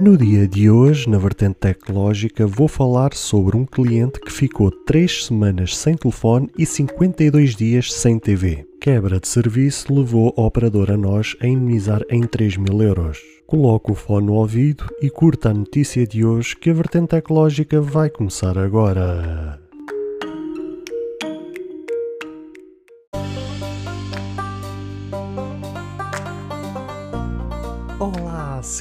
No dia de hoje, na vertente tecnológica, vou falar sobre um cliente que ficou 3 semanas sem telefone e 52 dias sem TV. Quebra de serviço levou a operadora nós a indemnizar em 3 mil euros. Coloque o fone no ouvido e curta a notícia de hoje que a vertente tecnológica vai começar agora.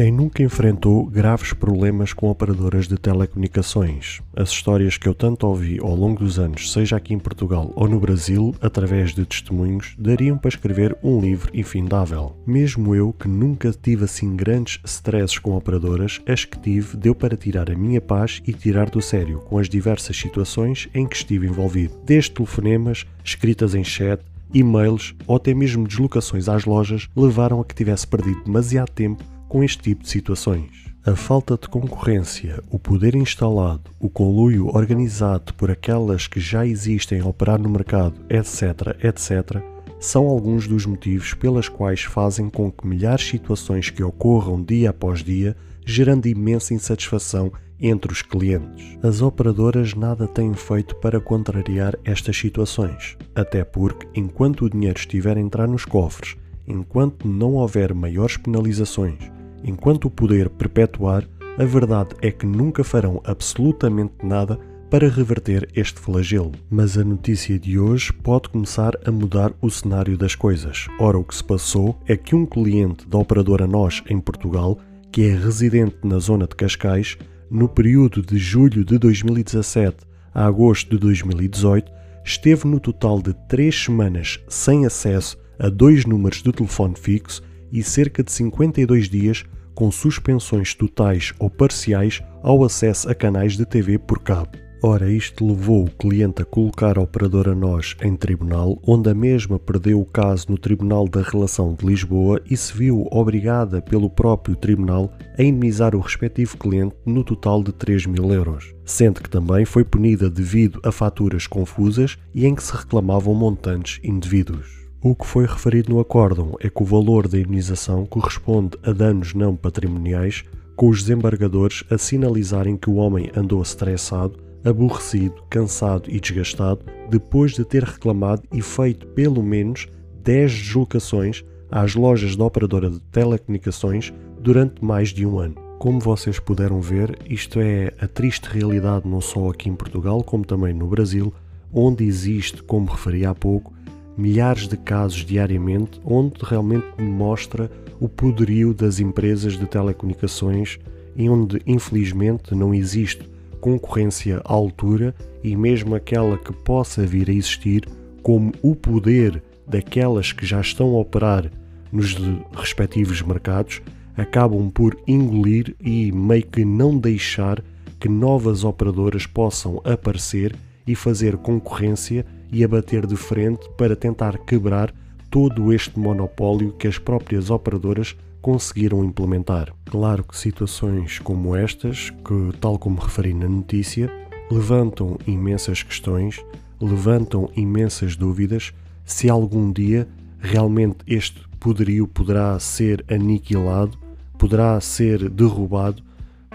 Quem nunca enfrentou graves problemas com operadoras de telecomunicações? As histórias que eu tanto ouvi ao longo dos anos, seja aqui em Portugal ou no Brasil, através de testemunhos, dariam para escrever um livro infindável. Mesmo eu, que nunca tive assim grandes stresses com operadoras, as que tive deu para tirar a minha paz e tirar do sério com as diversas situações em que estive envolvido. Desde telefonemas, escritas em chat, e-mails ou até mesmo deslocações às lojas levaram a que tivesse perdido demasiado tempo com este tipo de situações. A falta de concorrência, o poder instalado, o conluio organizado por aquelas que já existem a operar no mercado, etc., etc., são alguns dos motivos pelas quais fazem com que milhares de situações que ocorram dia após dia, gerando imensa insatisfação entre os clientes. As operadoras nada têm feito para contrariar estas situações, até porque, enquanto o dinheiro estiver a entrar nos cofres, enquanto não houver maiores penalizações, Enquanto o poder perpetuar, a verdade é que nunca farão absolutamente nada para reverter este flagelo. Mas a notícia de hoje pode começar a mudar o cenário das coisas. Ora, o que se passou é que um cliente da operadora NOS em Portugal, que é residente na zona de Cascais, no período de julho de 2017 a agosto de 2018, esteve no total de três semanas sem acesso a dois números de telefone fixo e cerca de 52 dias com suspensões totais ou parciais ao acesso a canais de TV por cabo. Ora, isto levou o cliente a colocar a operadora NOS em tribunal, onde a mesma perdeu o caso no Tribunal da Relação de Lisboa e se viu obrigada pelo próprio tribunal a indemnizar o respectivo cliente no total de 3 mil euros, sendo que também foi punida devido a faturas confusas e em que se reclamavam montantes indevidos. O que foi referido no acórdão é que o valor da indenização corresponde a danos não patrimoniais, com os desembargadores a sinalizarem que o homem andou estressado, aborrecido, cansado e desgastado depois de ter reclamado e feito pelo menos 10 deslocações às lojas da operadora de telecomunicações durante mais de um ano. Como vocês puderam ver, isto é a triste realidade não só aqui em Portugal, como também no Brasil, onde existe, como referi há pouco, milhares de casos diariamente, onde realmente mostra o poderio das empresas de telecomunicações e onde infelizmente não existe concorrência à altura e mesmo aquela que possa vir a existir, como o poder daquelas que já estão a operar nos respectivos mercados, acabam por engolir e meio que não deixar que novas operadoras possam aparecer e fazer concorrência e a bater de frente para tentar quebrar todo este monopólio que as próprias operadoras conseguiram implementar. Claro que situações como estas, que tal como referi na notícia, levantam imensas questões, levantam imensas dúvidas se algum dia realmente este poderio poderá ser aniquilado, poderá ser derrubado,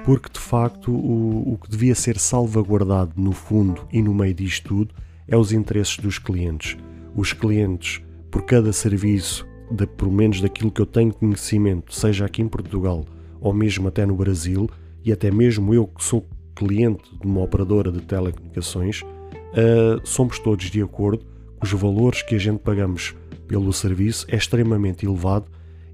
porque de facto o, o que devia ser salvaguardado no fundo e no meio disto tudo é os interesses dos clientes. Os clientes, por cada serviço, de, pelo menos daquilo que eu tenho conhecimento, seja aqui em Portugal ou mesmo até no Brasil, e até mesmo eu que sou cliente de uma operadora de telecomunicações, uh, somos todos de acordo que os valores que a gente pagamos pelo serviço é extremamente elevado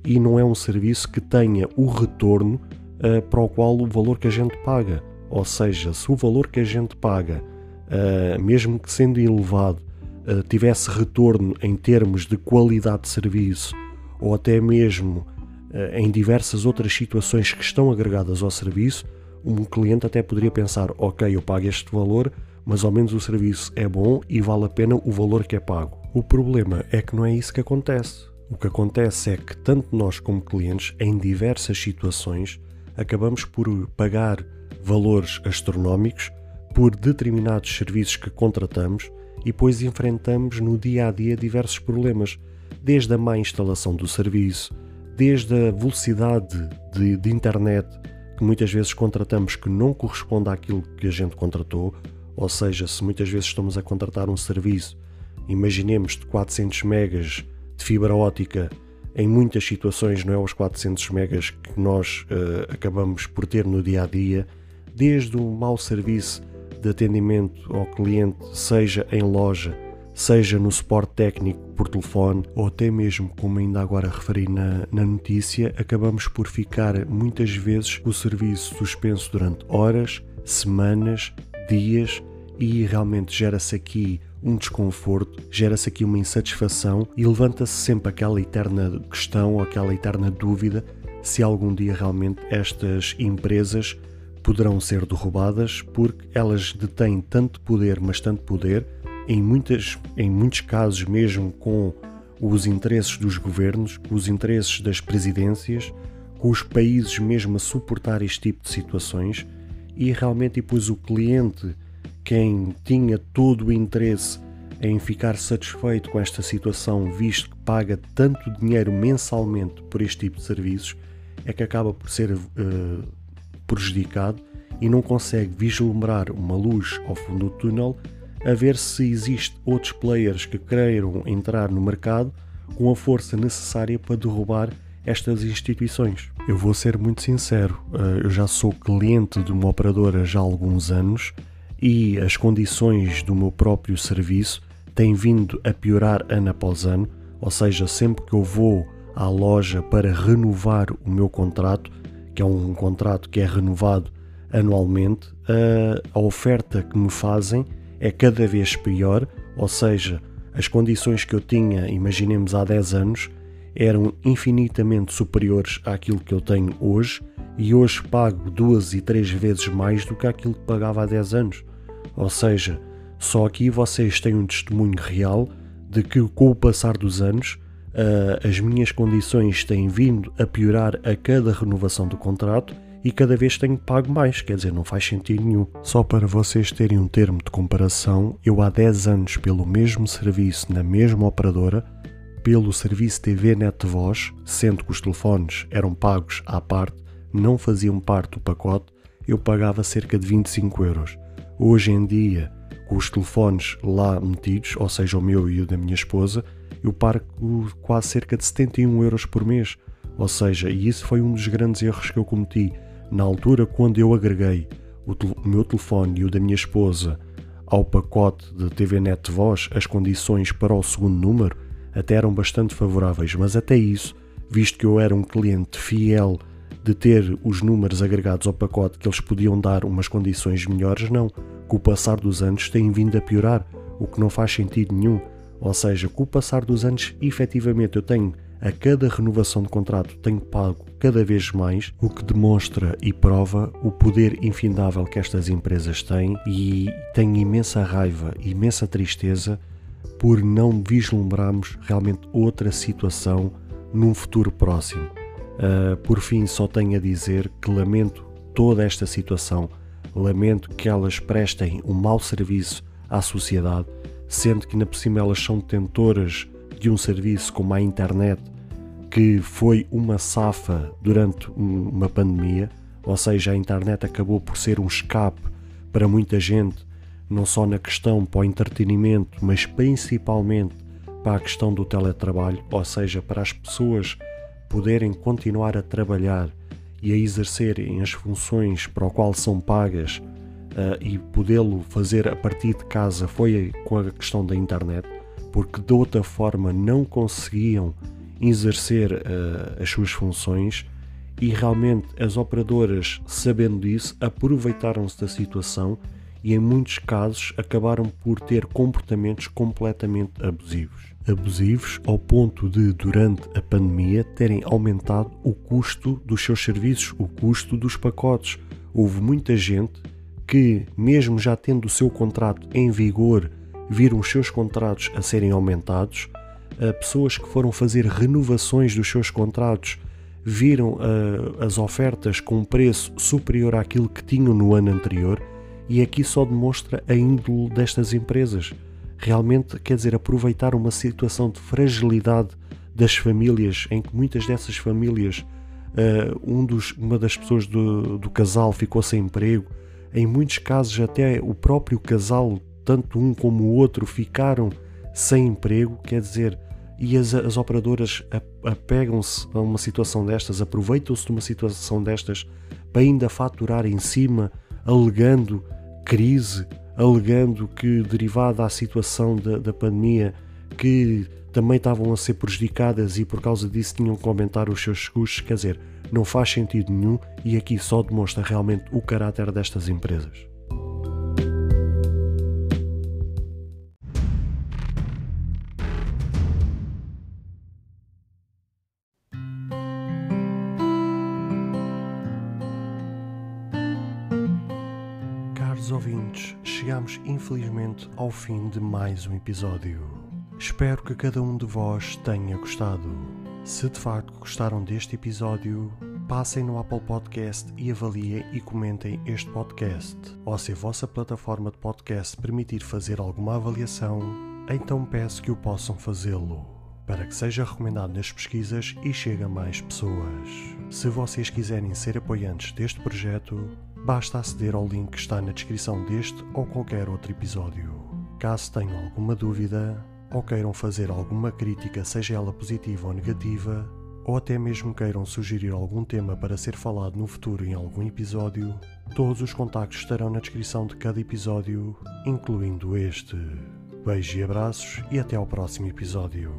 e não é um serviço que tenha o retorno uh, para o qual o valor que a gente paga. Ou seja, se o valor que a gente paga uh, mesmo que sendo elevado, uh, tivesse retorno em termos de qualidade de serviço ou até mesmo uh, em diversas outras situações que estão agregadas ao serviço, um cliente até poderia pensar: ok, eu pago este valor, mas ao menos o serviço é bom e vale a pena o valor que é pago. O problema é que não é isso que acontece. O que acontece é que tanto nós como clientes, em diversas situações, acabamos por pagar valores astronómicos por determinados serviços que contratamos e depois enfrentamos no dia a dia diversos problemas, desde a má instalação do serviço, desde a velocidade de, de internet que muitas vezes contratamos que não corresponde àquilo que a gente contratou, ou seja, se muitas vezes estamos a contratar um serviço, imaginemos de 400 megas de fibra ótica, em muitas situações não é? Os 400 megas que nós uh, acabamos por ter no dia a dia, desde o mau serviço de atendimento ao cliente, seja em loja, seja no suporte técnico por telefone ou até mesmo, como ainda agora referi na, na notícia, acabamos por ficar muitas vezes o serviço suspenso durante horas, semanas, dias e realmente gera-se aqui um desconforto, gera-se aqui uma insatisfação e levanta-se sempre aquela eterna questão aquela eterna dúvida se algum dia realmente estas empresas poderão ser derrubadas porque elas detêm tanto poder, mas tanto poder, em, muitas, em muitos casos mesmo com os interesses dos governos, os interesses das presidências, com os países mesmo a suportar este tipo de situações e realmente depois o cliente, quem tinha todo o interesse em ficar satisfeito com esta situação, visto que paga tanto dinheiro mensalmente por este tipo de serviços, é que acaba por ser uh, prejudicado e não consegue vislumbrar uma luz ao fundo do túnel a ver se existe outros players que queiram entrar no mercado com a força necessária para derrubar estas instituições. Eu vou ser muito sincero, eh, eu já sou cliente de uma operadora já há alguns anos e as condições do meu próprio serviço têm vindo a piorar ano após ano, ou seja, sempre que eu vou à loja para renovar o meu contrato, é um contrato que é renovado anualmente, a, oferta que me fazem é cada vez pior, ou seja, as condições que eu tinha, imaginemos há 10 anos, eram infinitamente superiores àquilo que eu tenho hoje e hoje pago duas e três vezes mais do que aquilo que pagava há 10 anos. Ou seja, só aqui vocês têm um testemunho real de que com o passar dos anos uh, as minhas condições têm vindo a piorar a cada renovação do contrato e cada vez tenho pago mais, quer dizer, não faz sentido nenhum. Só para vocês terem um termo de comparação, eu há 10 anos, pelo mesmo serviço na mesma operadora, pelo serviço TV Net Voz, sendo que os telefones eram pagos à parte, não faziam parte do pacote, eu pagava cerca de 25 euros. Hoje em dia, com os telefones lá metidos, ou seja, o meu e o da minha esposa, eu pago quase cerca de 71 euros por mês. Ou seja, e isso foi um dos grandes erros que eu cometi. Na altura, quando eu agreguei o, o meu telefone e o da minha esposa ao pacote de TV Net Voz, as condições para o segundo número até eram bastante favoráveis, mas até isso, visto que eu era um cliente fiel de ter os números agregados ao pacote que eles podiam dar umas condições melhores, não. Com o passar dos anos têm vindo a piorar, o que não faz sentido nenhum. Ou seja, com o passar dos anos, efetivamente eu tenho a cada renovação de contrato tenho pago cada vez mais, o que demonstra e prova o poder infindável que estas empresas têm e tenho imensa raiva, imensa tristeza por não vislumbrarmos realmente outra situação num futuro próximo. Uh, por fim, só tenho a dizer que lamento toda esta situação, lamento que elas prestem um mau serviço à sociedade, sendo que na por cima elas são detentoras de um serviço como a internet, que foi uma safa durante uma pandemia, ou seja, a internet acabou por ser um escape para muita gente, não só na questão para o entretenimento, mas principalmente para a questão do teletrabalho, ou seja, para as pessoas poderem continuar a trabalhar e a exercerem as funções para o qual são pagas e podê-lo fazer a partir de casa foi com a questão da internet, porque de outra forma não conseguiam exercer uh, as suas funções e realmente as operadoras, sabendo disso, aproveitaram-se da situação e em muitos casos acabaram por ter comportamentos completamente abusivos. Abusivos ao ponto de, durante a pandemia, terem aumentado o custo dos seus serviços, o custo dos pacotes. Houve muita gente que, mesmo já tendo o seu contrato em vigor, viram os seus contratos a serem aumentados, uh, pessoas que foram fazer renovações dos seus contratos viram uh, as ofertas com um preço superior àquilo que tinham no ano anterior, e aqui só demonstra a índole destas empresas. Realmente, quer dizer, aproveitar uma situação de fragilidade das famílias, em que muitas dessas famílias, uh, um dos, uma das pessoas do, do casal ficou sem emprego, em muitos casos, até o próprio casal, tanto um como o outro, ficaram sem emprego, quer dizer, e as, as operadoras apegam-se a uma situação destas, aproveitam-se de uma situação destas para ainda faturar em cima, alegando crise, alegando que, derivada da situação da, da pandemia, que também estavam a ser prejudicadas e por causa disso tinham que aumentar os seus custos, quer dizer, não faz sentido nenhum e aqui só demonstra realmente o caráter destas empresas. Caros ouvintes, chegamos infelizmente ao fim de mais um episódio. Espero que cada um de vós tenha gostado. Se de facto gostaram deste episódio, passem no Apple Podcast e avaliem e comentem este podcast. Ou se a vossa plataforma de podcast permitir fazer alguma avaliação, então peço que o possam fazê-lo, para que seja recomendado nas pesquisas e chegue a mais pessoas. Se vocês quiserem ser apoiantes deste projeto, basta aceder ao link que está na descrição deste ou qualquer outro episódio. Caso tenham alguma dúvida, ou queiram fazer alguma crítica, seja ela positiva ou negativa, ou até mesmo queiram sugerir algum tema para ser falado no futuro em algum episódio, todos os contactos estarão na descrição de cada episódio, incluindo este. Beijos e abraços e até ao próximo episódio.